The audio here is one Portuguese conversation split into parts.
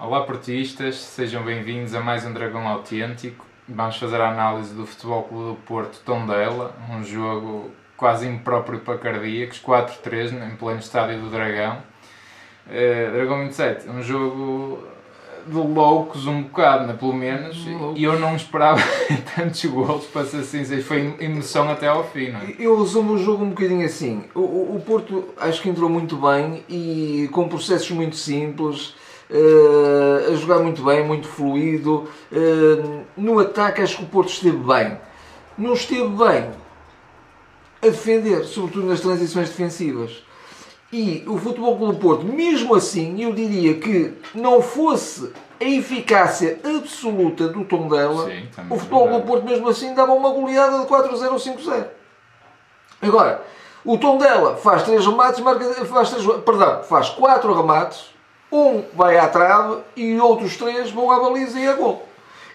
Olá portistas, sejam bem-vindos a mais um Dragão Autêntico. Vamos fazer a análise do Futebol Clube do Porto Tondela, um jogo quase impróprio para cardíacos, 4-3 em pleno estádio do Dragão. Uh, Dragão 27, um jogo de loucos um bocado, né, pelo menos, e eu não esperava tantos gols, para ser sincero, foi emoção até ao fim. Não é? Eu resumo o jogo um bocadinho assim, o, o Porto acho que entrou muito bem e com processos muito simples, uh, a jogar muito bem, muito fluido, uh, no ataque acho que o Porto esteve bem, não esteve bem a defender, sobretudo nas transições defensivas. E o Futebol Clube Porto, mesmo assim, eu diria que não fosse a eficácia absoluta do Tondela, Sim, o Futebol Clube Porto, mesmo assim, dava uma goleada de 4-0 ou 5-0. Agora, o Tondela faz três remates, marca, faz três, perdão, faz quatro remates, um vai à trave e outros três vão à baliza e a gol.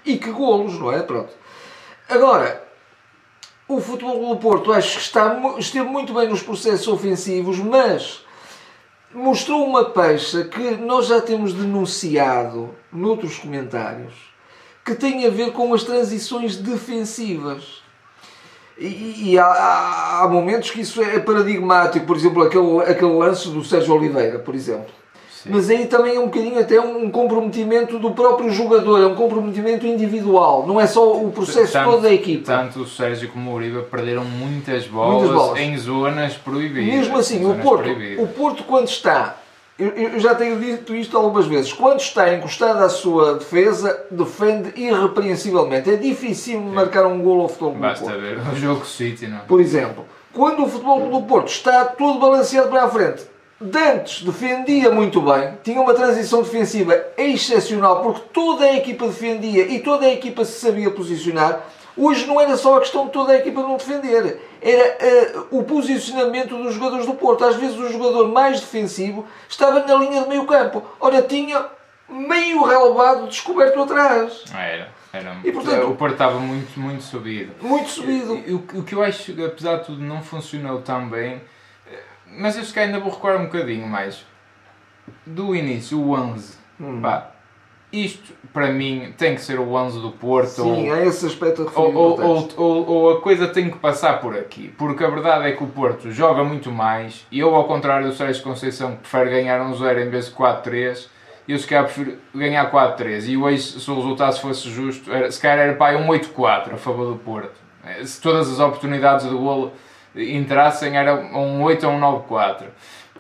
E que golos, não é? Pronto. Agora, o Futebol do Porto acho que está, esteve muito bem nos processos ofensivos, mas mostrou uma pecha que nós já temos denunciado noutros comentários, que tem a ver com as transições defensivas. E, e há, há, momentos que isso é paradigmático, por exemplo, aquele, aquele lance do Sérgio Oliveira, por exemplo mas aí também é um bocadinho até um comprometimento do próprio jogador, é um comprometimento individual, não é só o processo tanto, todo da equipa. Tanto o Sérgio como o Uribe perderam muitas bolas, muitas bolas. em zonas proibidas. Mesmo assim, o Porto, o Porto quando está, eu, eu, já tenho dito isto algumas vezes, quando está encostado à sua defesa, defende irrepreensivelmente. É difícil marcar um gol ao futebol Basta Porto. ver o jogo City, não? Por exemplo, quando o futebol do Porto está todo balanceado para a frente, Dantes defendia muito bem, tinha uma transição defensiva excepcional, porque toda a equipa defendia e toda a equipa se sabia posicionar. Hoje não era só a questão de toda a equipa não defender, era uh, o posicionamento dos jogadores do Porto. Às vezes o jogador mais defensivo estava na linha de meio campo. Ora, tinha meio relevado descoberto atrás. Era. Era, e, portanto, o Porto estava muito, muito subido. Muito subido. O, o que eu acho, apesar de tudo, não funcionou tão bem mas eu se calhar ainda vou recuar um bocadinho mais. Do início, o 11. Hum. Pá, isto para mim tem que ser o 11 do Porto. Sim, ou, há esse aspecto a ou, ou, ou, ou, a coisa tem que passar por aqui. Porque a verdade é que o Porto joga muito mais. E eu, ao contrário do Sérgio Conceição, que prefere ganhar um 0 em vez de 4-3. Eu se calhar prefiro ganhar 4-3. E hoje, se o resultado fosse justo, era, se calhar era para um 8-4 a favor do Porto. Se todas as oportunidades do golo entrassem era um 8 ou um 9-4.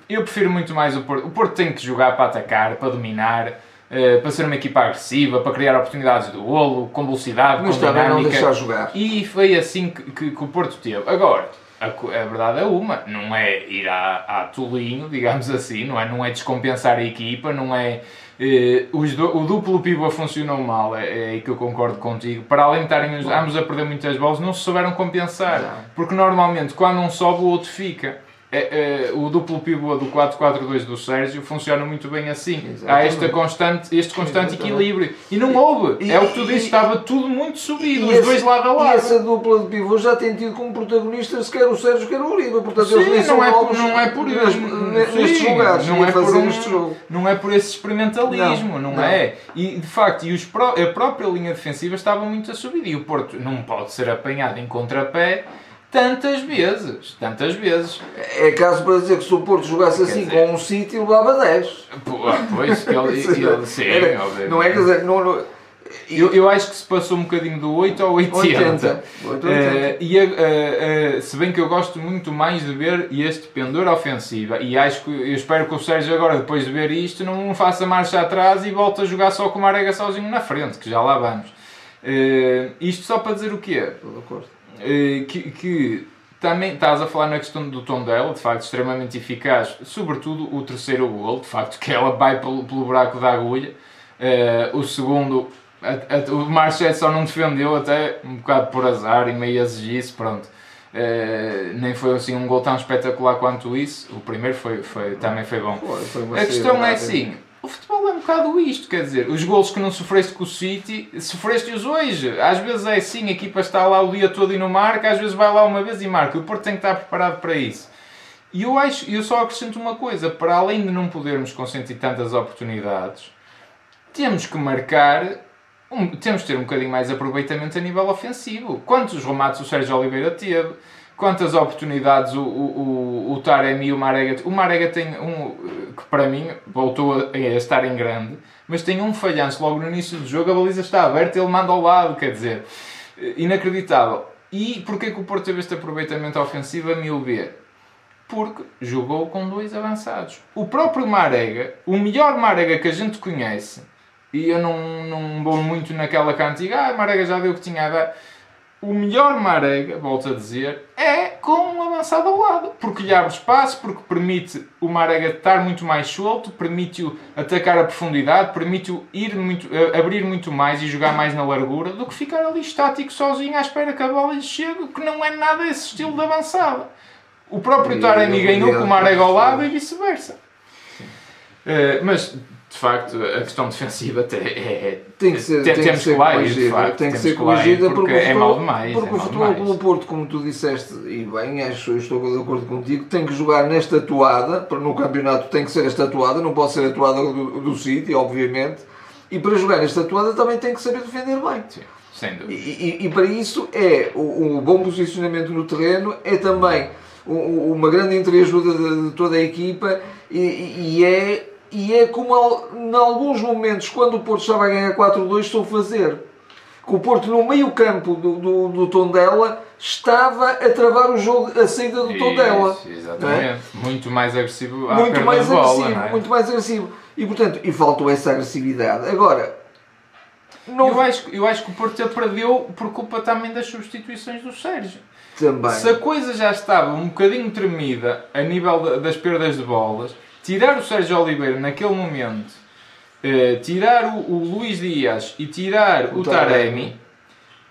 Eu prefiro muito mais o Porto. O Porto tem que jogar para atacar, para dominar, uh, para ser uma equipa agressiva, para criar oportunidades de golo, com velocidade, Mas com dinâmica. não deixar jogar. E foi assim que, que, que o Porto teve. Agora, a, a, verdade é uma, não é ir a, a tolinho, digamos assim, não é, não é descompensar a equipa, não é o duplo pivô funcionou mal, é, é aí que eu concordo contigo. Para além de estarem ambos a perder muitas bolas, não se souberam compensar. Porque normalmente, quando um sobe, o outro fica é, é, o duplo pivô do 4-4-2 do Sérgio funciona muito bem assim. Exatamente. Há esta constante, este constante Exatamente. equilíbrio. E não houve. E, é o que tu dizes, estava tudo muito subido, os esse, dois lado a lado. E essa dupla de pivô já tem tido como protagonistas quer o Sérgio, quer o Uribe. Portanto, Sim, eles não, é, por, não é por isso. Nestes lugares, não é por, um, não é por esse experimentalismo, não, não, não, é? E de facto, e os, a própria linha defensiva estava muito a subir. E o Porto não pode ser apanhado em contrapé tantas vezes, tantas vezes. É caso para dizer que se o Porto jogasse quer assim dizer, com um sítio levava 10. Ah, pois, ele, ele, sim, Era, não é, quer dizer, não, não eu, eu acho que se passou um bocadinho do 8 ao 80. 80. 80. Uh, e uh, uh, se bem que eu gosto muito mais de ver este pendor ofensiva e acho que eu espero que o Sérgio agora depois de ver isto não faça marcha atrás e volte a jogar só com o Marega sozinho na frente, que já lá vamos. Uh, isto só para dizer o quê? Estou de acordo eh, que, que também estás a falar na questão do tom dela, de facto, extremamente eficaz, sobretudo o terceiro gol, de facto, que ela vai pelo, pelo buraco da agulha. Uh, o segundo, a, a, o Marchet só não defendeu, até um bocado por azar e meio exigice, pronto. Uh, nem foi assim um gol tão espetacular quanto isso. O primeiro foi, foi, também foi bom. Foi, foi a questão é assim: o futebol é um bocado isto, quer dizer, os golos que não sofreste com o City, sofreste-os hoje. Às vezes é assim, a equipa está lá o dia todo e não marca, às vezes vai lá uma vez e marca. O Porto tem que estar preparado para isso. E eu acho, eu só acrescento uma coisa, para além de não podermos consentir tantas oportunidades, temos que marcar, um, temos que ter um bocadinho mais aproveitamento a nível ofensivo. Quantos remates o Sérgio Oliveira teve? Quantas oportunidades o, o, o, o Taremi e o Marega... O Marega tem um, que para mim voltou a, a estar em grande, mas tem um falhanço logo no início do jogo, a baliza está aberta, ele manda ao lado, quer dizer, inacreditável. E porquê que o Porto teve este aproveitamento ofensivo, a meu ver? Porque jogou com dois avançados. O próprio Marega, o melhor Marega que a gente conhece, e eu não, não vou muito naquela cantiga, ah, Marega já deu o que tinha a dar. O melhor Marega, volto a dizer, é com um avançado ao lado. Porque lhe abre espaço, porque permite o Marega estar muito mais solto, permite-o atacar a profundidade, permite-o ir muito, abrir muito mais e jogar mais na largura do que ficar ali estático sozinho à espera que a bola lhe chegue, que não é nada esse estilo de avançada. O próprio Taremi ganhou com o Marega ao lado e vice-versa. Uh, mas de facto, a questão defensiva é, tem que ser, tem, temos que ser corrigida, facto, tem que ser corrigida porque, porque, é mal demais. porque é o futebol pelo Porto, como tu disseste, e bem, acho, eu estou de acordo contigo, tem que jogar nesta toada, no campeonato tem que ser esta toada, não pode ser a toada do, do City, obviamente, e para jogar nesta toada também tem que saber defender bem. Sim, sem dúvida. E, e, e para isso é o, o bom posicionamento no terreno, é também uma grande entreajuda de, de toda a equipa e- e é, e é como em alguns momentos, quando o Porto estava a ganhar 4-2, estou a fazer. Que o Porto, no meio campo do, do, do Tondela, estava a travar o jogo, a saída do Tondela. Isso, exatamente. Muito mais agressivo à é? Muito mais bola, agressivo, é? muito mais agressivo. E portanto, e faltou essa agressividade. Agora, não Eu, acho, eu acho que o Porto perdeu por culpa também das substituições do Sérgio. também. Se a coisa já estava um bocadinho tremida a nível da- das perdas de bolas, tirar o Sérgio Oliveira naquele momento, eh, tirar o, o Luís Dias e tirar O o, Taremi. Taremi,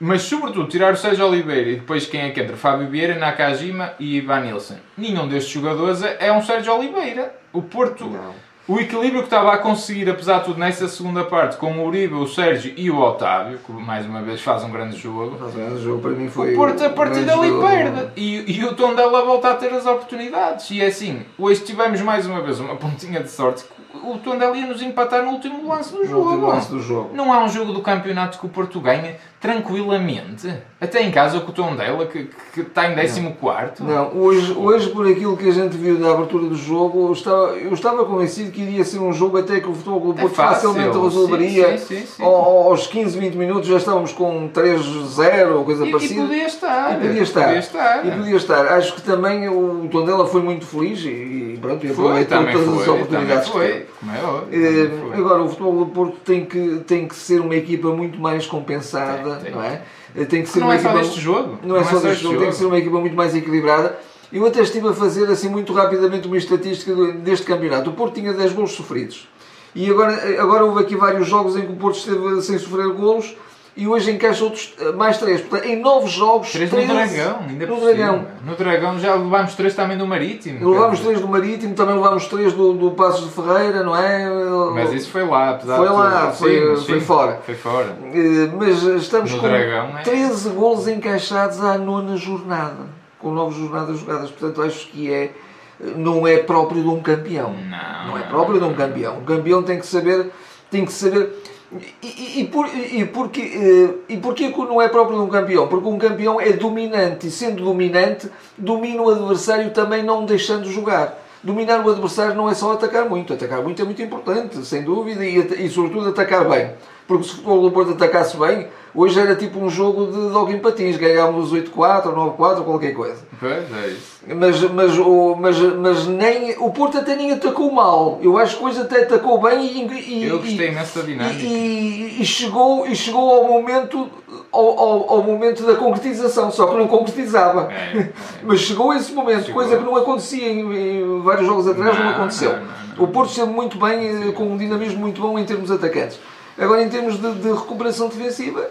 mas sobretudo tirar o Sérgio Oliveira e depois quem é que entra? Fábio Vieira, Nakajima e Ivan Nilsson. Nenhum destes jogadores é um Sérgio Oliveira. O Porto, Não. O equilíbrio que estava a conseguir, apesar de tudo, nessa segunda parte, com o Uribe, o Sérgio e o Otávio, que mais uma vez faz um grande jogo, O jogo para mim foi o Porto a partir um dali grande jogo. perde. E, e o Tondela volta a ter as oportunidades. E é assim, hoje tivemos mais uma vez uma pontinha de sorte. O Tondela ia nos empatar no último lance do No último jogo. lance do jogo. Não há um jogo do campeonato que o Porto ganha tranquilamente. Até em casa com o Tondela, que, que está em 14 Não, hoje, hoje por aquilo que a gente viu da abertura do jogo, eu estava, eu estava convencido que iria ser um jogo até que o Futebol Clube É Porto facilmente resolveria. Sim, sim, sim. Ao- Aos 15, 20 minutos já estávamos com 3-0 ou coisa E, e parecida. podia estar. E podia estar. Podia estar. E podia estar. Acho que também o Tondela foi muito feliz e, e pronto, e Foi, aproveitou todas as foi. Também oportunidades que teve. foi. É. Eh, foi. Agora, o Futebol do Porto tem que, tem que ser uma equipa muito mais compensada, Tem, tem. não é? Tem que ser Não uma é só equipa, deste jogo. Não é só deste jogo, tem que ser uma equipa muito mais equilibrada. Eu até estive a fazer assim muito rapidamente uma estatística deste campeonato. O Porto tinha 10 golos sofridos. E agora, agora houve aqui vários jogos em que o Porto esteve sem sofrer golos e hoje encaixa outros eh, mais 3. Portanto, em 9 jogos, Três no 13 Dragão, ainda no. Dragão. No Dragão já levámos três também do Marítimo. Levámos. 3 do Marítimo, também levámos 3 do, do Passos de Ferreira, não é? Mas isso foi lá, apesar Foi de lá, tudo. foi- Sim, mas foi sim, fora. Foi fora. Eh, Mas estamos No com Dragão, é? 13 golos encaixados à nona jornada, com 9 jornadas jogadas. Portanto, acho que é, não é próprio de um campeão. Não. Não é próprio de um campeão. Um campeão tem que saber. Tem que saber e, e, por, e, porque, eh, e porquê que não é próprio de um campeão? Porque um campeão é dominante e, sendo dominante, domina o adversário também não deixando jogar. Dominar o adversário não é só atacar muito. Atacar muito é muito importante, sem dúvida, e, e sobretudo atacar bem. Porque se o futebol Porto atacasse bem, hoje era tipo um jogo de dog em patins. Ganhávamos 8-4 ou 9-4 ou qualquer coisa. Pois é isso. Mas, mas, o, mas, mas nem, o Porto até nem atacou mal. Eu acho que hoje até atacou bem e, e, Eu gostei da dinâmica. e, e chegou, e chegou ao momento ao, ao, ao momento da concretização, só que não concretizava. É, é. Mas chegou esse momento, Chegou. coisa que não acontecia em, em vários jogos atrás, não, Não, aconteceu. não, não. O Porto esteve muito bem, eh, com um dinamismo muito bom em termos atacantes. Agora, em termos de, de recuperação defensiva,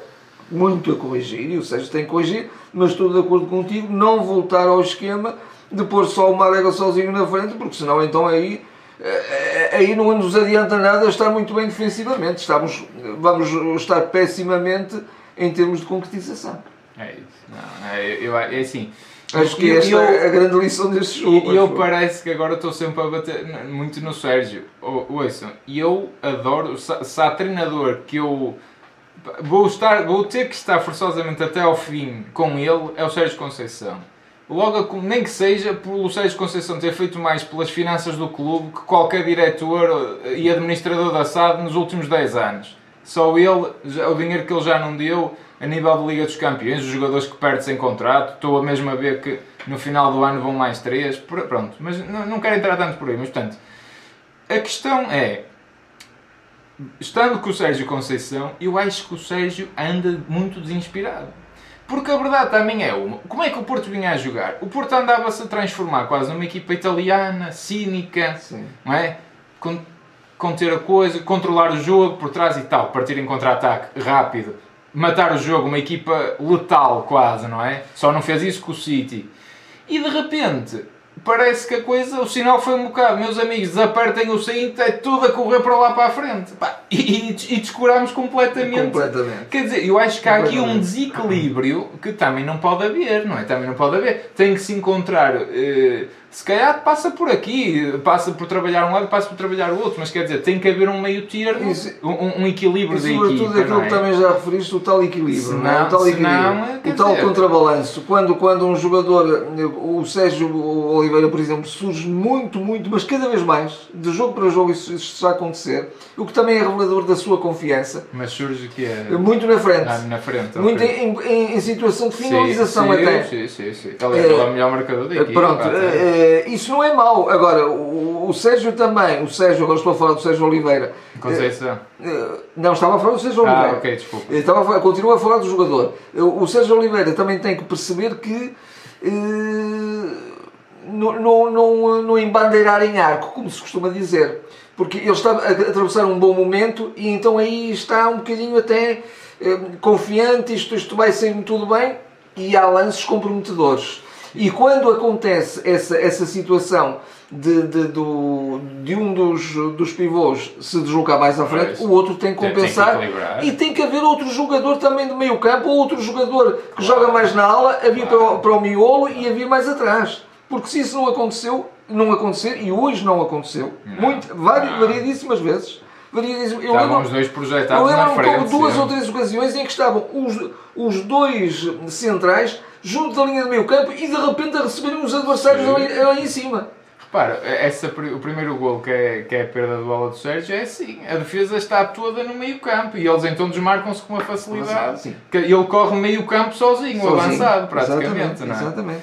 muito a corrigir, e o Sérgio tem que corrigir, mas estou de acordo contigo, não voltar ao esquema de pôr só o Marega sozinho na frente, porque senão então aí, eh, aí não nos adianta nada estar muito bem defensivamente. Estamos, vamos estar pessimamente em termos de concretização. É isso. Não, é, eu, é assim. Acho que esta eu- é a grande lição deste jogo. E eu parece que agora estou sempre a bater muito no Sérgio. Ou- Ouçam, eu adoro, se, se há treinador que eu vou, estar, vou ter que estar forçosamente até ao fim com ele, é o Sérgio Conceição. Logo, nem que seja pelo Sérgio Conceição ter feito mais pelas finanças do clube que qualquer diretor eh, e administrador da SAD nos últimos 10 anos. Só ele, o dinheiro que ele já não deu a nível de Liga dos Campeões, os jogadores que perde sem contrato, estou a mesmo ver que no final do ano vão mais três, pr- pronto, mas não quero entrar tanto por aí, mas portanto, a questão é, estando com o Sérgio Conceição, eu acho que o Sérgio anda muito desinspirado. Porque a verdade também é uma. Como é que o Porto vinha a jogar? O Porto andava-se a transformar quase numa equipa italiana, cínica, Sim. não é? Con- Conter a coisa, controlar o jogo por trás e tal, partir em contra-ataque rápido, matar o jogo, uma equipa letal quase, não é? Só não fez isso com o City. E de repente, parece que a coisa, o sinal foi um bocado, meus amigos, desapertem o cinto, é tudo a correr para lá para a frente. Pá, e, e, descurámos completamente. Completamente. Quer dizer, eu acho que há aqui um desequilíbrio que também não pode haver, não é? Também não pode haver. Tem que se encontrar. eh, se calhar passa por aqui, passa por trabalhar um lado, passa por trabalhar o outro, mas quer dizer, tem que haver um meio Isso- um, um equilíbrio E da sobretudo aquilo é? que também já referiste, o tal equilíbrio. Se não é? o tal equilíbrio. não, o tal dizer- contrabalanço. Quando, quando um jogador, o Sérgio Oliveira, por exemplo, surge muito, muito, mas cada vez mais, de jogo para jogo, isso, isso está a acontecer, o que também é revelador da sua confiança, Mas surge que é muito na frente. ah, na frente. muito em, em- em situação de Sim, finalização sim, até. Sim, sim, sim. Ele é o melhor marcador da equipa. Pronto, eh, eh, isso não é mau. Agora, o, o Sérgio também, o Sérgio, agora estou a falar do Sérgio Oliveira. Conceição. eh, não, estava a falar do Sérgio Ah, Oliveira. ok, desculpa. Estava a falar, continuo a falar do jogador. O o Sérgio Oliveira também tem que perceber que eh, não, não, não, não embandeirar em arco, como se costuma dizer. Porque ele está a atravessar um bom momento e então aí está um bocadinho até eh, confiante, isto, isto vai sair tudo bem e há lances comprometedores. E quando acontece essa, essa situação de, de, do, de um dos, dos pivôs se deslocar mais à frente, Pois. o outro tem que Tem- tem que compensar e tem que haver outro jogador também do meio campo, ou outro jogador que joga mais na ala, havia para, o, para o miolo e havia mais atrás. Porque se isso não aconteceu, não acontecer, e hoje não aconteceu, Não, muito, não. variedíssimas vezes, variedíssimas, eu lembro, os dois eu projetados na lembro-me frente. como duas sempre. ou três ocasiões em que estavam os, os dois centrais junto da linha de meio campo e de repente a receberem os adversários ali em cima. Repara, essa, pri- o primeiro gol que é, que é a perda de bola do Sérgio é assim, a defesa está toda no meio campo e eles então desmarcam-se com uma facilidade. Sim. Que Ele corre meio campo sozinho, Sozinho. avançado praticamente. Exatamente, não é? exatamente.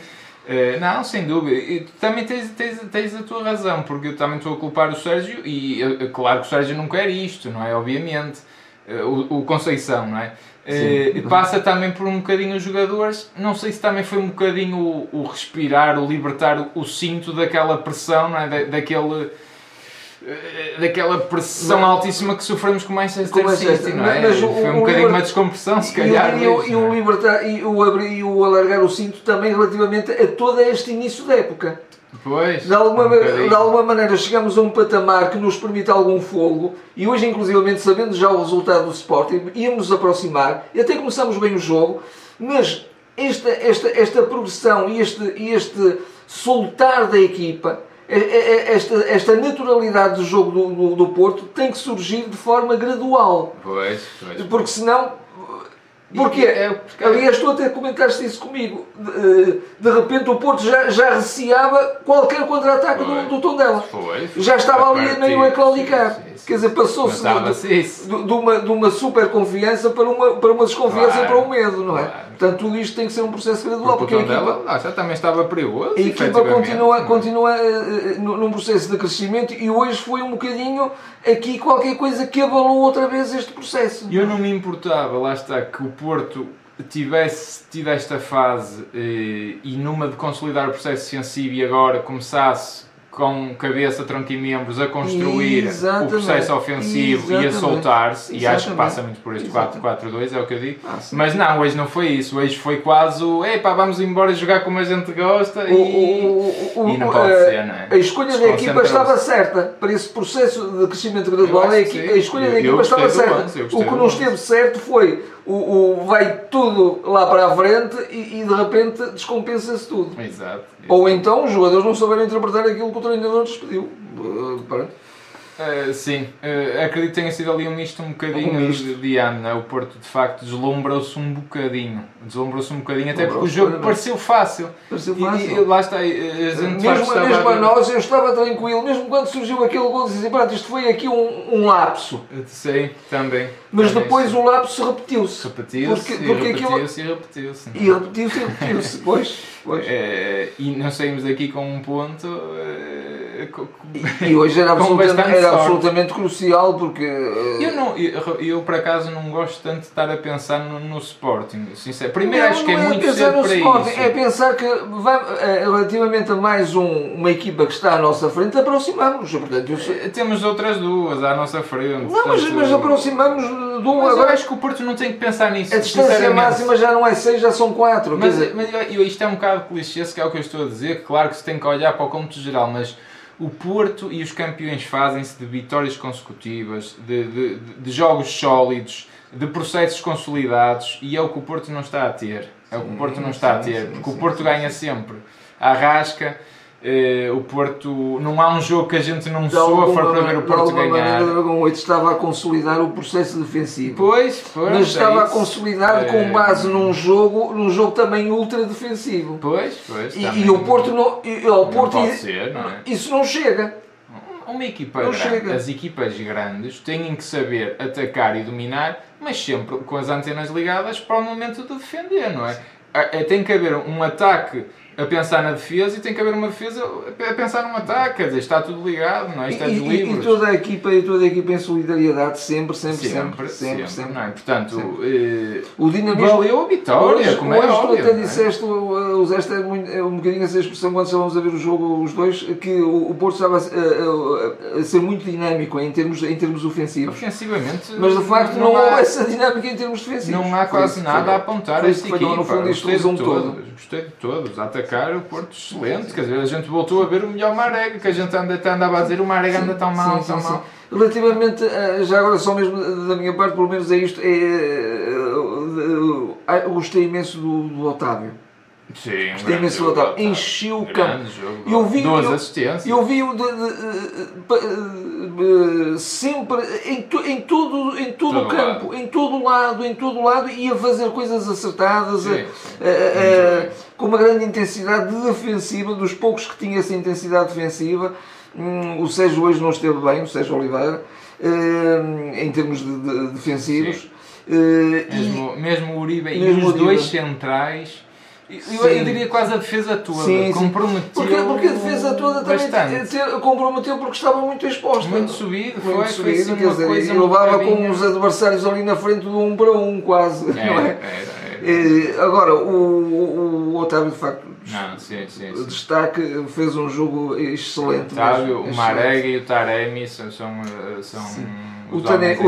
Eh, não, sem dúvida. E também tens, tens, tens a tua razão, porque eu também estou a culpar o Sérgio e eh, claro que o Sérgio não quer isto, não é? Obviamente. Eh, o, o Conceição, não é? Eh, Sim. passa também por um bocadinho os jogadores, não sei se também foi um bocadinho o, o respirar, o libertar o, cinto daquela pressão, não é? Da, daquele. eh, Daquela pressão Mas- altíssima que sofremos com o Manchester Com City, não é? mas o- Foi um bocadinho liber- uma descompressão, se calhar. e, o, e, o é? libertar, e, o abrir, e o alargar o cinto também relativamente a todo este início da época. Pois, De alguma, um de alguma maneira chegamos a um patamar que nos permite algum fogo e hoje inclusivamente sabendo já o resultado do Sporting íamos nos aproximar e até começamos bem o jogo mas esta, esta, esta progressão e este, este soltar da equipa esta, esta naturalidade do jogo do, do, do Porto tem que surgir de forma gradual Pois, pois. porque senão Porquê? É, porque- Aliás, tu até comentaste isso comigo. De, de repente o Porto já, já receava qualquer contra-ataque do, do Tondela. Foi. Já estava ali partir- meio a claudicar. sim, sim. Quer dizer, passou-se de, de, uma, de uma super confiança para uma, para uma desconfiança Claro, e para um medo, não é? claro. Portanto, tudo isto tem que ser um processo gradual, Porque porque o a equipa, lá já também estava perigoso. a equipa continua, continua eh, eh, num processo de crescimento e hoje foi um bocadinho aqui qualquer coisa que abalou outra vez este processo. E eu não me importava, lá está, que o Porto tivesse tido esta fase eh, e numa de consolidar o processo defensivo e agora começasse com cabeça, tronco e membros a construir Exatamente. o processo ofensivo e a Exatamente. soltar-se, e acho que Exatamente. passa muito por este Exatamente. 4-4-2, é o que eu digo. Ah. Mas não, hoje não foi isso, hoje foi quase o epá, vamos embora jogar como a gente gosta O- e, o- o- e não o- pode a- ser, não é? A escolha da equipa estava certa para esse processo de crescimento gradual. A, a escolha Eu- da equipa estava certa. o que não esteve certo foi o, o, vai tudo lá para a frente e, e de repente descompensa-se tudo. Exato. Ou então os jogadores não souberam interpretar aquilo que o treinador lhes pediu. Uh, pronto. Uh, sim, uh, acredito que tenha sido ali um misto um bocadinho Um misto. de, ano. né? O Porto de facto deslumbrou-se um bocadinho. Deslumbrou-se um bocadinho, até porque o jogo pareceu fácil. Pareceu E- fácil. E, lá está, a gente Mesmo, estava mesmo a nós, eu estava tranquilo, mesmo quando surgiu aquele gol, dizia, pronto, isto foi aqui um, um lapso. Sim, também. Mas Também depois o lapso repetiu-se. repetiu-se, porque- e porque aquilo- repetiu-se e repetiu-se. E repetiu-se e repetiu-se. Pois, pois. Eh, e nós saímos daqui com um ponto. Eh, E hoje era, era absolutamente crucial porque. uh, Eu, não, eu, eu, por acaso não gosto tanto de estar a pensar no, no Sporting, sincero. Primeiro Não, acho que é não muito cedo para Sporting, isso. É pensar que vai, eh, relativamente a mais um- uma equipa que está à nossa frente, aproximamos. Portanto, eu Eh, Temos outras duas à nossa frente. Não, mas, mas aproximamos de um. Mas eu Agora acho que o Porto não tem que pensar nisso. a distância máxima já não é 6, já são 4. Mas, dizer, mas eu- eu- isto é um bocado clichê, se é o que eu estou a dizer. Claro que se tem que olhar para o cômputo geral, mas o Porto e os campeões fazem-se de vitórias consecutivas, de, de- de- jogos sólidos, de processos consolidados e é o que o Porto não está a ter. É o que o Porto não está a ter, porque o Porto ganha sempre. A rasca. Eh, o Porto não há um jogo que a gente não de sofra para ver o Porto ganhar. maneira, o Dragão 8 estava a consolidar o processo defensivo. Pois, pois, mas é estava a consolidar com Eh, base num jogo, num jogo também ultra defensivo. Pois, pois. E, e o Porto não, e, não Porto pode ser, não é? isso não chega. Uma equipa Não grande, chega. as equipas grandes têm que saber atacar e dominar, mas sempre com as antenas ligadas para o momento de defender, não é, Tem que haver um ataque a pensar na defesa e tem que haver uma defesa a pensar num ataque, quer dizer, está tudo ligado, não é? E, Está de e- e livros. toda a equipa e toda a equipa em solidariedade sempre, sempre, sempre, Sempre, sempre, sempre, sempre. não é? Portanto, Sempre. eh, O dinamismo valeu a vitória, Hoje, como é hoje tu óbvio, até não é? disseste, uh, usaste muito- um bocadinho essa expressão quando estávamos a ver o jogo, os dois, que o, o Porto estava a, a- a- ser muito dinâmico em termos, em termos ofensivos. Ofensivamente, Mas de facto não, há- houve essa dinâmica em termos defensivos. Não há quase que nada a apontar a esta que equipa. no fundo, este Gostei de todos, gostei de todos. A atacar o Porto excelente. Quer dizer, a gente voltou a ver o melhor Marega, que a gente anda, andava a dizer o Marega anda tão mal, Sim, tão sim, sim. mal. Relativamente, a- já agora só mesmo da minha parte, pelo menos é isto, é, uh, uh, gostei imenso do, do Otávio. Sim, Gostei grande jogo. Encheu o campo. Jogo. Eu vi- Duas eu- assistências. Eu vi-o eh, sempre em, to- em todo, em todo Todo o campo, em todo o lado, em todo o lado, e a fazer coisas acertadas, Sim, a- sim. a- a- bem. com uma grande intensidade defensiva, dos poucos que tinha essa intensidade defensiva. Hum, o Sérgio hoje não esteve bem, o Sérgio Oliveira, eh, em termos de, de- defensivos. Eh, e- Mesmo, mesmo o Uribe e Mesmo os o Uribe. dois centrais. Eu, eu diria quase a defesa toda. Sim, comprometeu porque, porque a defesa toda também bastante. comprometeu porque estava muito exposta. Muito subido, foi, muito foi subido, assim quer dizer, coisa e levava com os adversários ali na frente do um para um quase, não Era, é? era, era. Eh, Agora, o, o, o Otávio de facto Não, sim, sim, sim. destaque, fez um jogo excelente. Otávio, mesmo, o. Marega e o Taremi são, são, eh, são O.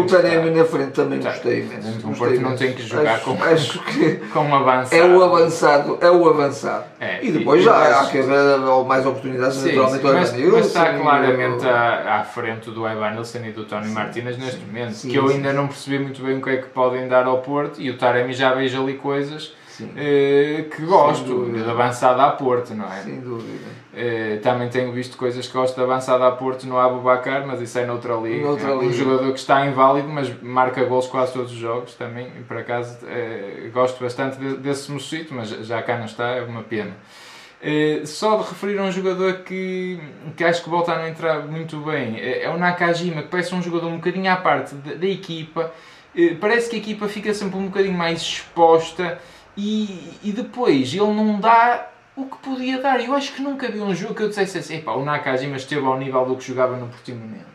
Taremi na frente também Tá. gostei imenso. O Porto não tem que jogar acho, com- Acho que com um avançado. é o avançado, é o avançado. É, e depois e- já e há que haver mais oportunidades Sim, naturalmente sim, ao mas, Evanilson, mas está claramente à, à frente do Evanilson e do Tony Martínez neste momento, Sim, que eu sim. ainda não percebi muito bem o que é que podem dar ao Porto e o Taremi já vejo ali coisas Sim, eh, que gosto, de avançada a Porto, não é? sem dúvida. Eh, também tenho visto coisas que gosto de avançada a Porto no Abubacar, mas isso é noutra liga. Noutra é um liga. jogador que está inválido, mas marca gols quase todos os jogos também. E por acaso eh, gosto bastante de- desse mocito, mas já cá não está, é uma pena. Eh, só de referir a um jogador que, que acho que volta a não entrar muito bem é o Nakajima, que parece um jogador um bocadinho à parte da, da equipa. Parece que a equipa fica sempre um bocadinho mais exposta e, e depois ele não dá o que podia dar. Eu acho que nunca vi um jogo que eu dissesse assim: "Epá, o Nakajima esteve ao nível do que jogava no Portimonense.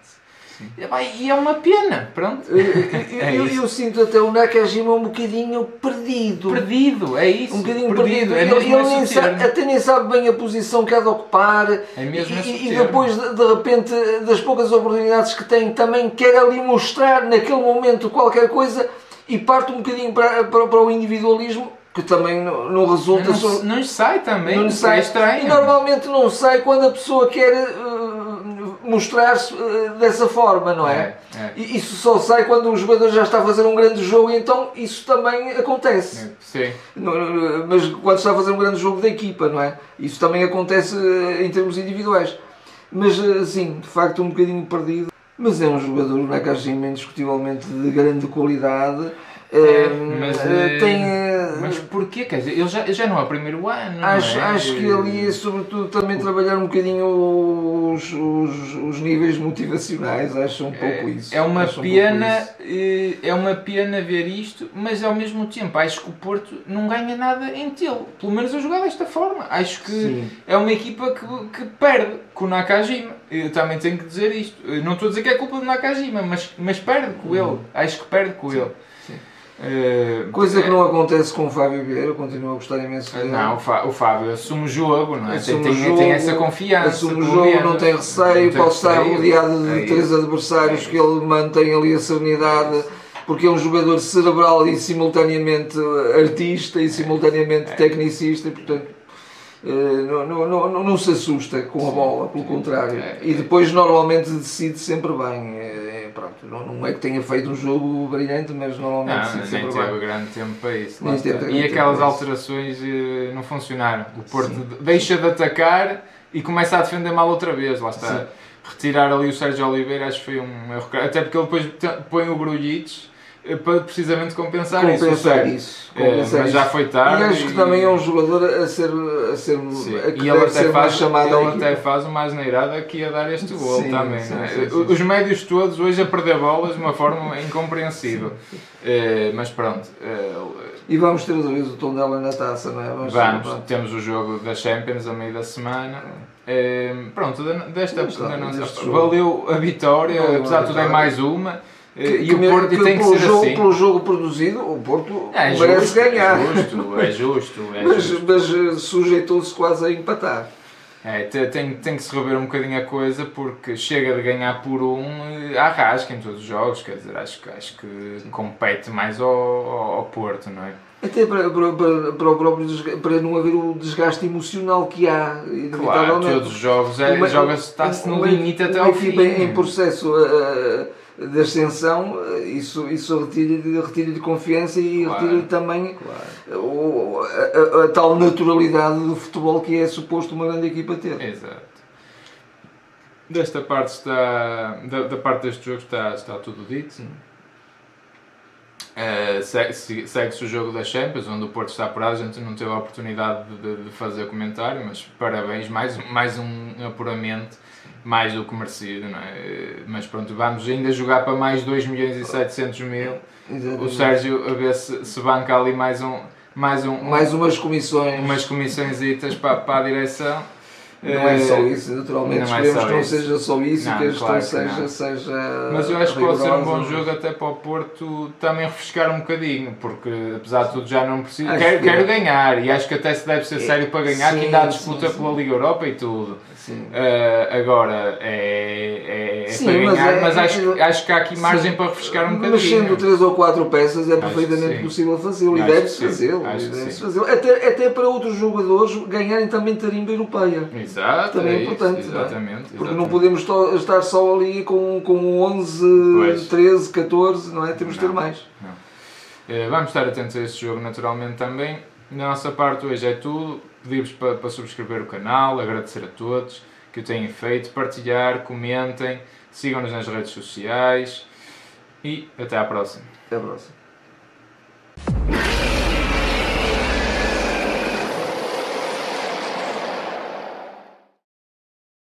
Epá, E é uma pena, pronto. Eu, eu- É eu- isso. eu sinto até o Nakajima um bocadinho perdido. Perdido, é isso. Um bocadinho perdido. É Ele, ele nem sabe- termo. até nem sabe bem a posição que há de ocupar. É mesmo e, e depois, de, de repente, das poucas oportunidades que tem, também quer ali mostrar naquele momento qualquer coisa e parte um bocadinho para, para, para o individualismo, que também não, não resulta. Não, só- não sai também, não não sai. é estranho. E normalmente não sai quando a pessoa quer uh, mostrar-se uh, dessa forma, não é? É, é. E isso só sai quando o jogador já está a fazer um grande jogo, e então isso também acontece. Sim. No- Mas quando está a fazer um grande jogo da equipa, não é? Isso também acontece uh, em termos individuais. Mas, sim, de facto, um bocadinho perdido. Mas é um jogador, o Nakajima, indiscutivelmente de grande qualidade. É, mas, uh, tem. uh, Mas porquê? Quer dizer, ele já, já não é o primeiro ano. não Acho, é? acho que ali é sobretudo também trabalhar um bocadinho os, os, os níveis motivacionais, acho um pouco isso. É uma um pena, eh, é uma pena ver isto, mas ao mesmo tempo acho que o Porto não ganha nada em tê-lo. Pelo menos a jogar desta forma. Acho que Sim. é uma equipa que, que perde com o Nakajima. Eu também tenho que dizer isto. Eu não estou a dizer que é culpa do Nakajima, mas, mas perde com ele. Acho que perde com ele. Eh, Coisa que é- não acontece com o Fábio Vieira, eu continuo a gostar imenso dele. Não, o, Fá- o Fábio assume o jogo, não é? Assume tem, jogo, tem essa confiança. Assume o jogo, menos. não tem receio, Não pode estar rodeado de É três adversários É que ele mantém ali a serenidade, porque é um jogador cerebral e simultaneamente artista e simultaneamente É. tecnicista, e portanto eh, não, não, não, não se assusta com a bola, pelo contrário. É. E depois normalmente decide sempre bem. Pronto, não, não é que tenha feito um jogo brilhante, mas normalmente Não, nem sempre teve bem. grande tempo para isso. Nem teve está. grande E tempo aquelas alterações eh, não funcionaram. O Porto deixa de atacar e começa a defender mal outra vez. Lá está. Sim. Retirar ali o Sérgio Oliveira acho que foi um erro. Até porque ele depois põe o eh, para precisamente compensar, isso. compensar isso. Eh, compensar mas isso. já foi tarde. E acho que também é um jogador a ser, a ser Sim. a que E ele até, ser faz, chamado à ele até faz uma asneirada que ia dar este gol Sim, também. sim, é? sim, Os médios todos hoje a perder bolas de uma forma incompreensível. Eh, mas pronto, eh, E vamos ter outra vez o tom dela na taça, não é? Vamos, vamos, temos o jogo da Champions a meio da semana. Eh, pronto, desta nossa- deste jogo. valeu a vitória, Valeu apesar de tudo é mais uma. Eh, Que- e que o Porto que tem que pelo ser jogo, assim. Pelo jogo produzido, o Porto É merece justo, ganhar. é justo, é justo. É Mas, justo. mas eh, sujeitou-se quase a empatar. É, te- tem, tem que se rever um bocadinho a coisa porque chega de ganhar por um eh, à rasca em todos os jogos, quer dizer, acho, que- acho que compete mais ao, ao Porto, não é? Até para, para, para, para o próprio para não haver o desgaste emocional que há, Claro, inevitavelmente. todos os jogos é, joga-se, está-se no limite até ao fim. em processo eh, de ascensão, isso, isso retira-lhe retira confiança e Claro. retira-lhe também Claro. o- a, a- tal naturalidade do futebol que é suposto uma grande equipa ter. Exato. Desta parte está. Da, da parte deste jogo está, está tudo dito. Eh, se- Segue-se o jogo da Champions, onde o Porto está apurado. A gente não teve a oportunidade de, de fazer comentário, mas parabéns, mais, mais um apuramento, mais do que merecido. Não é? Eh, Mas pronto, vamos ainda jogar para mais 2 milhões e 700 mil. O Exatamente. Sérgio a ver se, se banca ali mais um. Mais, um, Mais umas comissões. umas comissões para, para a direção. Não é só Eh, isso, naturalmente não é esperemos só que não isso. seja só isso Não, e que a gestão claro que seja, não. seja. Mas eu acho que pode ser um bom jogo até para o Porto também refrescar um bocadinho, porque apesar de tudo já não preciso. Acho Quero, que- quero ganhar e acho que até se deve ser sério para ganhar, Sim, que ainda há disputa sim, sim. pela Liga Europa e tudo. Sim. Eh, agora é, é, é Sim, para mas ganhar, é- mas, acho, é- acho que há aqui margem Sim. para refrescar um Mas sendo bocadinho. três ou quatro peças é perfeitamente possível fazê-lo e deve-se fazê-lo. Fazê-lo. Até, até para outros jogadores ganharem também tarimba europeia. Exato, Também é é isso, importante, não é? exatamente. Porque não exatamente. podemos estar só ali com, com 11, Pois. 13, 14, não é? Temos de ter Não. mais. Eh, Vamos estar atentos a esse jogo naturalmente também. Da nossa parte hoje é tudo. Pedir-vos para, para subscrever o canal, agradecer a todos que o têm feito, partilhar, comentem, Sigam-nos nas redes sociais e até à próxima. Até à próxima.